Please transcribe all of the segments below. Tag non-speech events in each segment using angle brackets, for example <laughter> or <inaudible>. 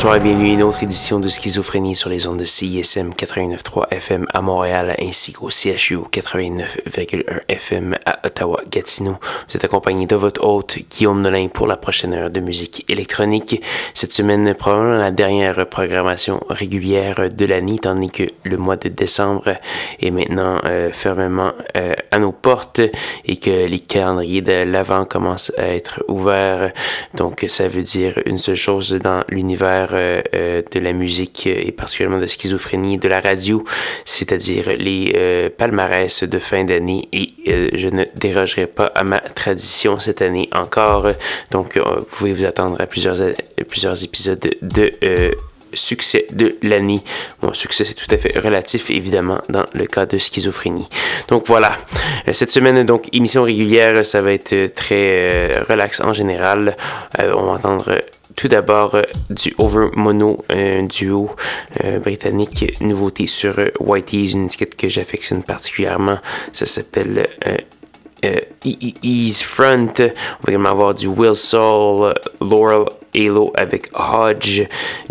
Bonsoir et bienvenue à une autre édition de Schizophrénie sur les ondes de CISM 89.3 FM à Montréal ainsi qu'au CHU 89.1 FM à Ottawa-Gatineau. Vous êtes accompagné de votre hôte Guillaume Nolin pour la prochaine heure de musique électronique. Cette semaine, probablement la dernière programmation régulière de l'année, tandis que le mois de décembre est maintenant euh, fermement euh, à nos portes et que les calendriers de l'avant commencent à être ouverts. Donc, ça veut dire une seule chose dans l'univers de la musique et particulièrement de schizophrénie de la radio, c'est-à-dire les euh, palmarès de fin d'année et je ne dérogerai pas à ma tradition cette année encore. Donc, vous pouvez vous attendre à plusieurs, plusieurs épisodes de succès de l'année. Bon, succès, c'est tout à fait relatif, évidemment, dans le cas de schizophrénie. Donc voilà, cette semaine, donc, émission régulière, ça va être très relax en général. on va entendre tout d'abord euh, du Over Mono, un duo euh, britannique, nouveauté sur euh, Whitey's, une étiquette que j'affectionne particulièrement. Ça s'appelle Ease Front. On va également avoir du Will Soul, Laurel Halo avec Hodge,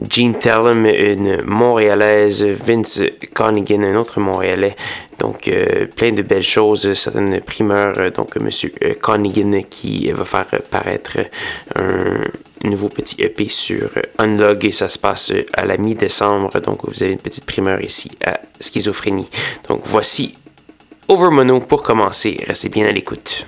Jean Tellum, une Montréalaise, Vince Conigan, un autre Montréalais. Donc, plein de belles choses, certaines primeurs. Donc, Monsieur Conigan qui va faire paraître un nouveau petit EP sur Unlog et ça se passe à la mi-décembre. Donc vous avez une petite primeur ici à Schizophrénie. Donc voici Overmono pour commencer. Restez bien à l'écoute.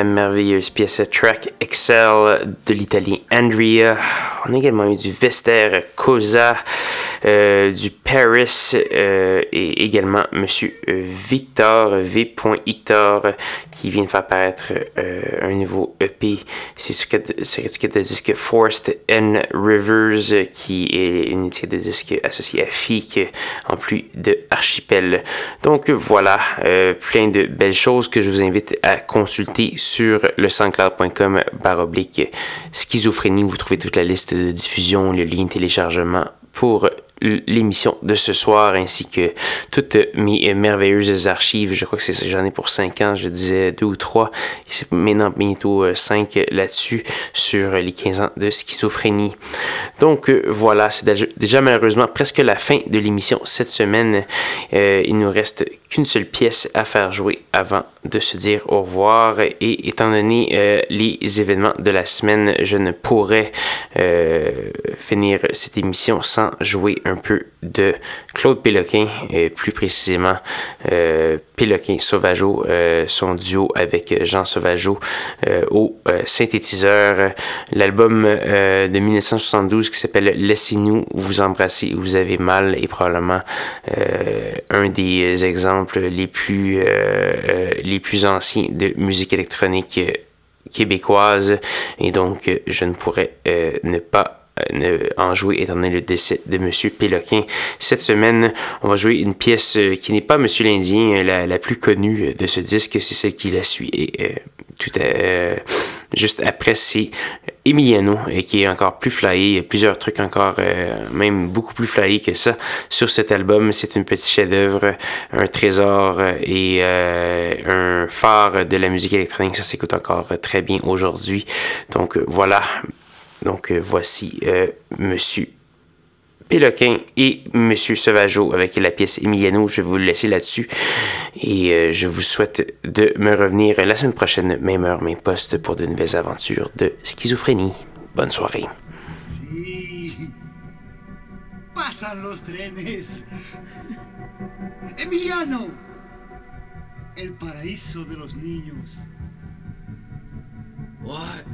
La merveilleuse pièce Track Excel de l'italien Andrea. On a également eu du Vester Cosa, euh, du Paris euh, et également Monsieur Victor V. Hector qui vient de faire apparaître euh, un nouveau EP. C'est ce étiquette de disque Forest and Rivers qui est une étiquette de disque associée à FIC en plus de Archipel. Donc voilà, plein de belles choses que je vous invite à consulter sur le sanscloud.com baroblique schizophrénie. Vous trouvez toute la liste de diffusion, le lien téléchargement pour l'émission de ce soir ainsi que toutes mes merveilleuses archives. Je crois que c'est j'en ai pour 5 ans, je disais deux ou trois. C'est maintenant bientôt 5 euh, là-dessus sur les 15 ans de schizophrénie. Donc euh, voilà, c'est déjà malheureusement presque la fin de l'émission cette semaine. Euh, il nous reste qu'une seule pièce à faire jouer avant de se dire au revoir. Et étant donné les événements de la semaine, je ne pourrais finir cette émission sans jouer un peu de Claude Péloquin, et plus précisément euh, Péloquin Sauvageau, euh, son duo avec Jean Sauvageau euh, au euh, synthétiseur. L'album de 1972 qui s'appelle Laissez-nous vous embrasser, vous avez mal est probablement un des exemples les plus, les plus anciens de musique électronique québécoise et donc je ne pourrais ne pas en jouer étant donné le décès de M. Péloquin. Cette semaine, on va jouer une pièce euh, qui n'est pas M. l'Indien, la, la, plus connue de ce disque, c'est celle qui la suit. Et, euh, tout euh, juste après, c'est Emiliano, et qui est encore plus flyé. Plusieurs trucs encore, même beaucoup plus flyés que ça sur cet album. C'est une petite chef-d'œuvre, un trésor et un phare de la musique électronique. Ça s'écoute encore très bien aujourd'hui. Donc voilà, donc euh, voici euh, Monsieur Péloquin et Monsieur Sauvageau avec la pièce Emiliano. Je vais vous le laisser là-dessus. Et euh, je vous souhaite de me revenir la semaine prochaine, même heure, même poste, pour de nouvelles aventures de schizophrénie. Bonne soirée. Pasan los trenes. Emiliano, el paraíso de los niños. Ouais.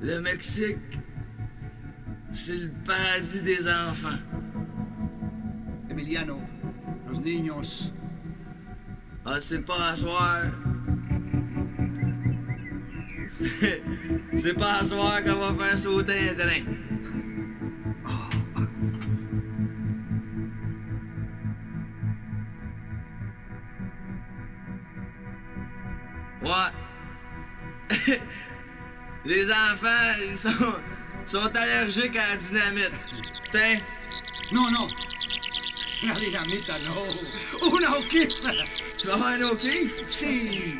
Le Mexique, c'est le paradis des enfants. Emiliano, los niños. Ah, c'est pas à soir. C'est pas à soir qu'on va faire sauter un train. Ouais. <laughs> Les enfants, ils sont, sont allergiques à la dynamite. Tiens. Non, non. La dynamite, non. Una o'kiff. Tu vas avoir un o'kiff? Si.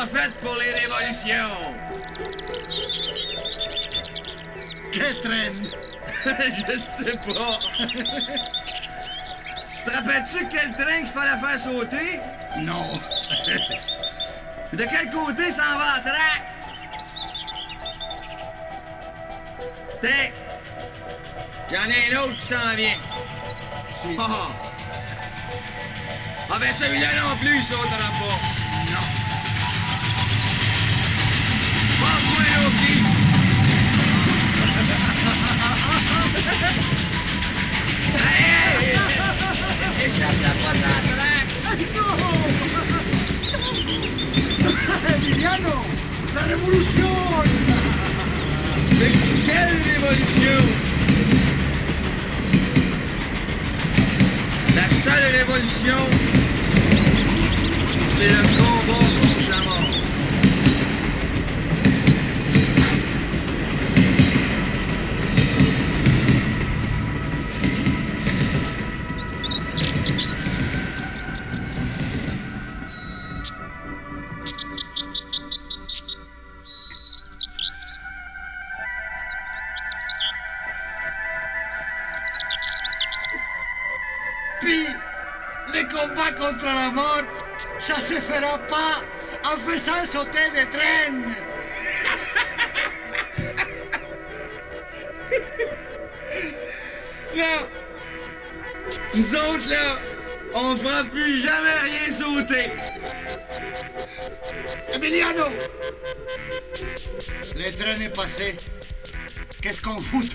Pas fait pour les révolutions. Quel train? <laughs> Je sais pas. <laughs> tu te rappelles-tu quel train qu'il fallait faire sauter? Non. <laughs> De quel côté s'en va la traque? Tiens, y'en a un autre qui s'en vient. Si. Oh. Ah ben celui-là non plus, il sautera pas.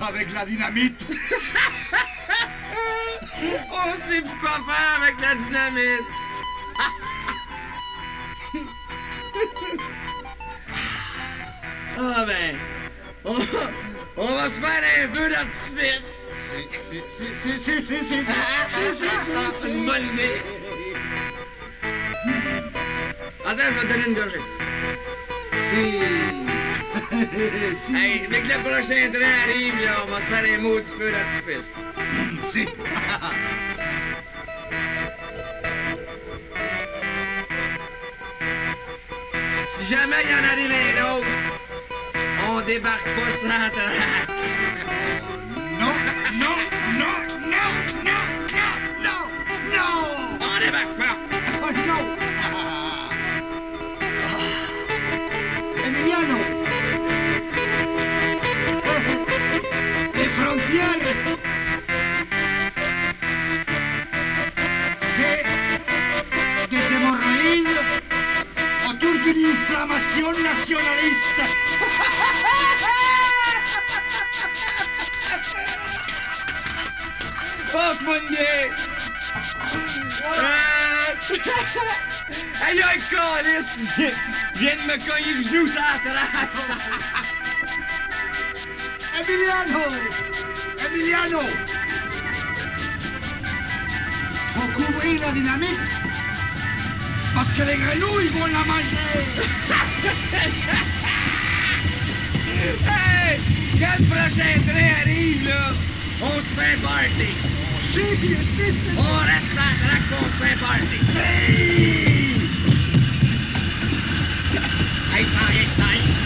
avec la dynamite. <laughs> On sait plus quoi faire avec la dynamite. <laughs> Ah oh ben, on, va se faire un vœu d'artifice. C'est une bonne idée. Attends, je vais te donner une gorgée. C'est... Si. Hey, dès que le prochain train arrive, là, on va se faire un mot du feu d'artifice. Si. Si jamais il y en arrive un autre, on débarque pas sur la Ah! Aïe, aïe, calice! Il vient de me cogner le genou sur la! Emiliano Emiliano Faut couvrir la dynamite Parce que les grenouilles vont la manger <laughs> Hey! Quand le prochain train arrive, là, on se fait un party! Sì, a sì. Ora sarà con sue parti. Sì. Sai, sai.